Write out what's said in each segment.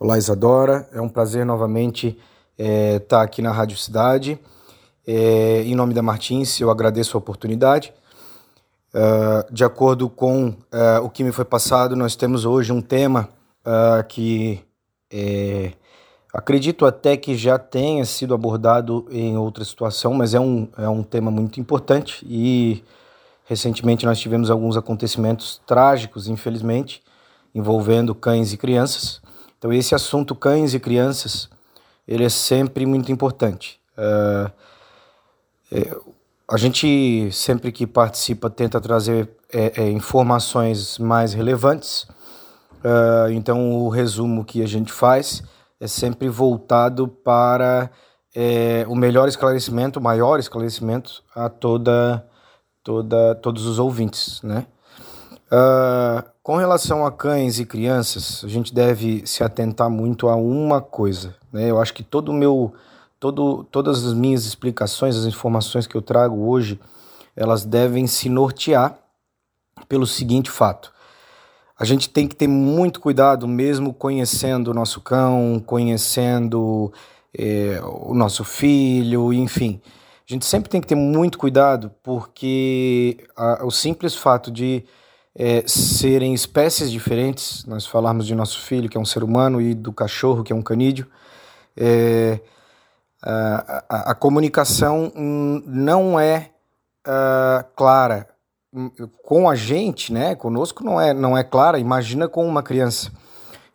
Olá, Isadora. É um prazer novamente estar é, tá aqui na Rádio Cidade. É, em nome da Martins, eu agradeço a oportunidade. Uh, de acordo com uh, o que me foi passado, nós temos hoje um tema uh, que é, acredito até que já tenha sido abordado em outra situação, mas é um, é um tema muito importante e recentemente nós tivemos alguns acontecimentos trágicos, infelizmente, envolvendo cães e crianças. Então esse assunto cães e crianças, ele é sempre muito importante. Uh, é, a gente sempre que participa tenta trazer é, é, informações mais relevantes. Uh, então o resumo que a gente faz é sempre voltado para é, o melhor esclarecimento, o maior esclarecimento a toda, toda, todos os ouvintes, né? Uh, com relação a cães e crianças, a gente deve se atentar muito a uma coisa. Né? Eu acho que todo meu, todo, todas as minhas explicações, as informações que eu trago hoje, elas devem se nortear pelo seguinte fato. A gente tem que ter muito cuidado, mesmo conhecendo o nosso cão, conhecendo é, o nosso filho, enfim. A gente sempre tem que ter muito cuidado, porque a, o simples fato de é, serem espécies diferentes, nós falarmos de nosso filho, que é um ser humano, e do cachorro, que é um canídeo, é, a, a, a, comunicação não é uh, clara. Com a gente, né, conosco não é, não é clara, imagina com uma criança.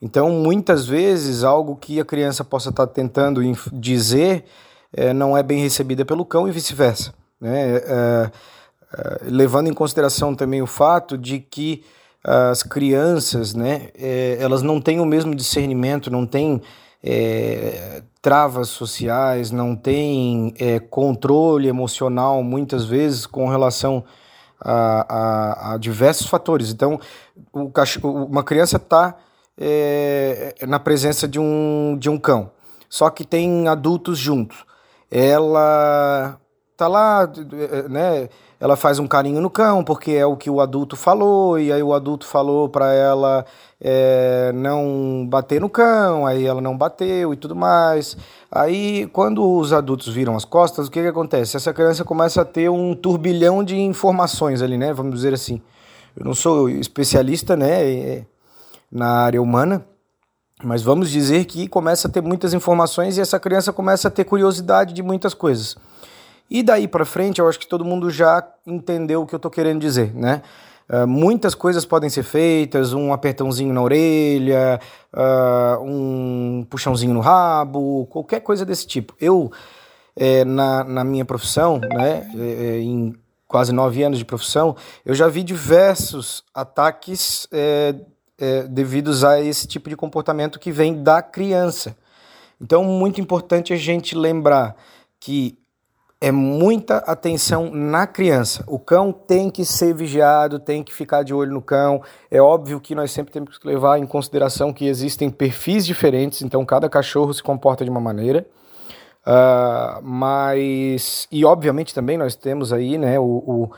Então, muitas vezes, algo que a criança possa estar tentando dizer é, não é bem recebida pelo cão e vice-versa. Né? É, eh, levando em consideração também o fato de que as crianças, né, é, elas não têm o mesmo discernimento, não têm é, travas sociais, não têm é, controle emocional muitas vezes com relação a, a, a diversos fatores. Então, o cachorro, uma criança está na presença de um, de um cão, só que tem adultos juntos. Ela tá lá, né? ela faz um carinho no cão, porque é o que o adulto falou, e aí o adulto falou para ela é, não bater no cão, aí ela não bateu e tudo mais. Aí, quando os adultos viram as costas, o que, que acontece? Essa criança começa a ter um turbilhão de informações ali, né? Vamos dizer assim. Eu não sou especialista, né, é, na área humana, mas vamos dizer que começa a ter muitas informações e essa criança começa a ter curiosidade de muitas coisas. E daí para frente, eu acho que todo mundo já entendeu o que eu estou querendo dizer, né? Uh, muitas coisas podem ser feitas, um apertãozinho na orelha, uh, um puxãozinho no rabo, qualquer coisa desse tipo. Eu, é, na, na minha profissão, né, é, em quase nove anos de profissão, eu já vi diversos ataques é, é, devidos a esse tipo de comportamento que vem da criança. Então, muito importante a gente lembrar que é muita atenção na criança. O cão tem que ser vigiado, tem que ficar de olho no cão. É óbvio que nós sempre temos que levar em consideração que existem perfis diferentes, então cada cachorro se comporta de uma maneira. Uh, mas, e obviamente também nós temos aí né, o,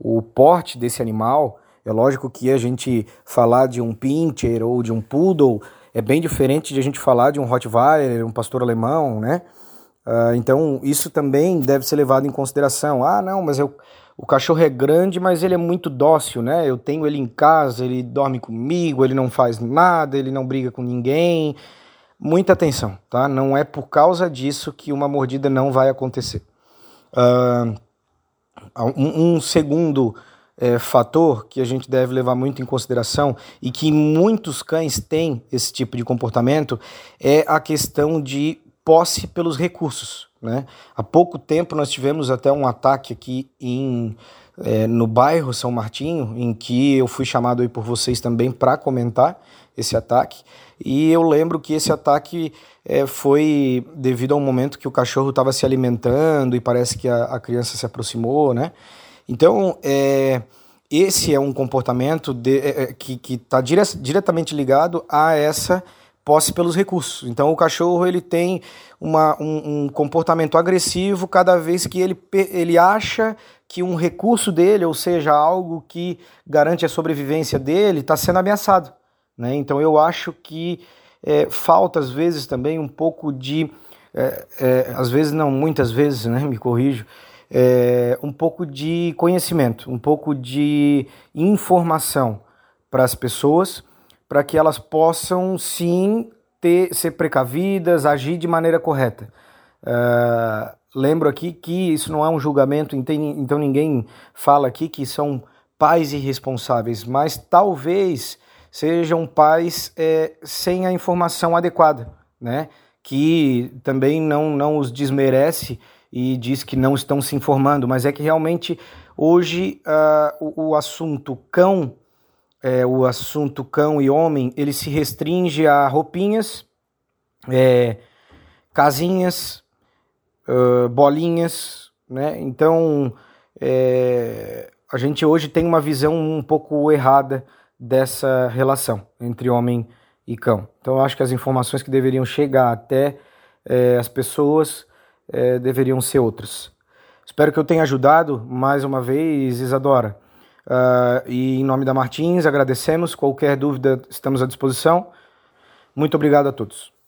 o, o porte desse animal. É lógico que a gente falar de um pincher ou de um poodle é bem diferente de a gente falar de um Rottweiler, um pastor alemão, né? Uh, então, isso também deve ser levado em consideração. Ah, não, mas eu, o cachorro é grande, mas ele é muito dócil, né? Eu tenho ele em casa, ele dorme comigo, ele não faz nada, ele não briga com ninguém. Muita atenção, tá? Não é por causa disso que uma mordida não vai acontecer. Uh, um, um, segundo é, fator que a gente deve levar muito em consideração e que muitos cães têm esse tipo de comportamento é a questão de posse pelos recursos. Né? Há pouco tempo nós tivemos até um ataque aqui em, é, no bairro São Martinho, em que eu fui chamado aí por vocês também para comentar esse ataque. E eu lembro que esse ataque é, foi devido a um momento que o cachorro estava se alimentando e parece que a, a, criança se aproximou, né? Então, é, esse é um comportamento de, é, é que está dire, diretamente ligado a essa posse pelos recursos. Então o cachorro ele tem uma, um, um, comportamento agressivo cada vez que ele, ele acha que um recurso dele, ou seja, algo que garante a sobrevivência dele, está sendo ameaçado. Né? Então eu acho que é, falta às vezes também um pouco de, é, é, às vezes não, muitas vezes, né, me corrijo, é, um pouco de conhecimento, um pouco de informação para as pessoas, para que elas possam sim ter, ser precavidas, agir de maneira correta. Uh, lembro aqui que isso não é um julgamento, então ninguém fala aqui que são pais irresponsáveis, mas talvez sejam pais é, sem a informação adequada, né? Que também não, não os desmerece e diz que não estão se informando, mas é que realmente hoje uh, o, o, assunto cão, é, o assunto cão e homem, ele se restringe a roupinhas, é, casinhas, uh, bolinhas, né? Então é, a gente hoje tem uma visão um pouco errada dessa relação entre homem e cão. Então eu acho que as informações que deveriam chegar até é, as pessoas é, deveriam ser outras. Espero que eu tenha ajudado mais uma vez, Isadora. Uh, e em nome da Martins, agradecemos. Qualquer dúvida, estamos à disposição. Muito obrigado a todos.